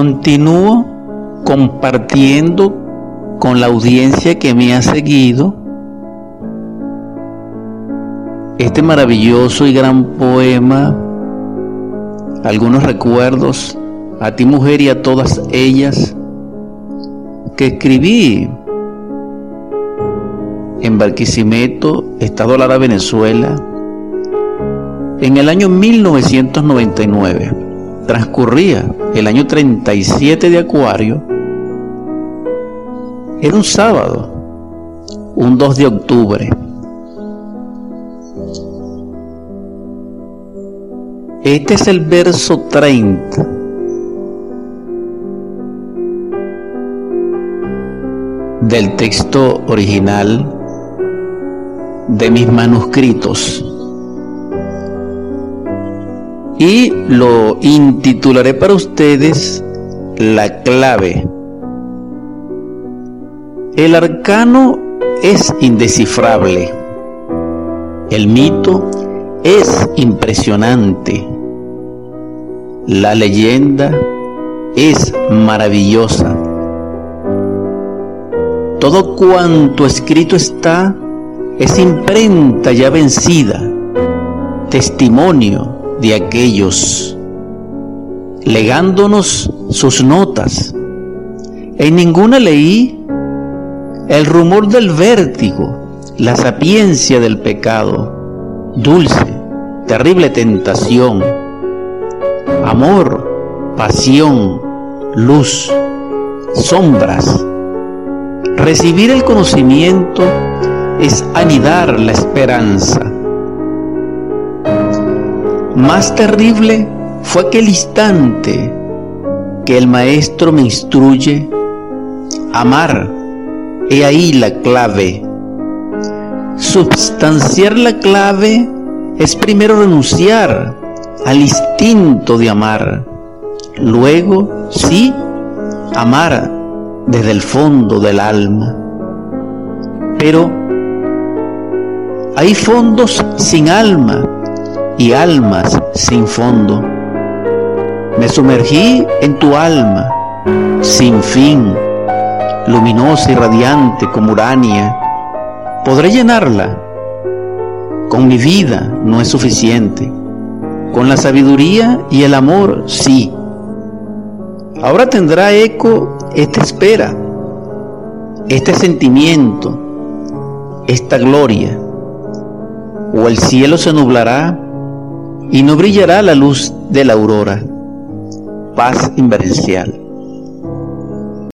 continúo compartiendo con la audiencia que me ha seguido este maravilloso y gran poema, algunos recuerdos a ti mujer y a todas ellas que escribí en Barquisimeto, Estado Lara, Venezuela, en el año 1999. Transcurría el año 37 de Acuario. Era un sábado, un 2 de octubre. Este es el verso 30 del texto original de mis manuscritos y lo intitularé para ustedes La clave. El arcano es indescifrable. El mito es impresionante. La leyenda es maravillosa. Todo cuanto escrito está es imprenta ya vencida, testimonio de aquellos, legándonos sus notas. En ninguna leí el rumor del vértigo, la sapiencia del pecado, dulce, terrible tentación, amor, pasión, luz, sombras. Recibir el conocimiento es anidar la esperanza más terrible fue aquel instante que el maestro me instruye. Amar, he ahí la clave. Substanciar la clave es primero renunciar al instinto de amar. Luego, sí, amar desde el fondo del alma. Pero hay fondos sin alma y almas sin fondo. Me sumergí en tu alma, sin fin, luminosa y radiante como Urania. Podré llenarla. Con mi vida no es suficiente. Con la sabiduría y el amor sí. Ahora tendrá eco esta espera, este sentimiento, esta gloria. O el cielo se nublará y no brillará la luz de la aurora. Paz inverencial.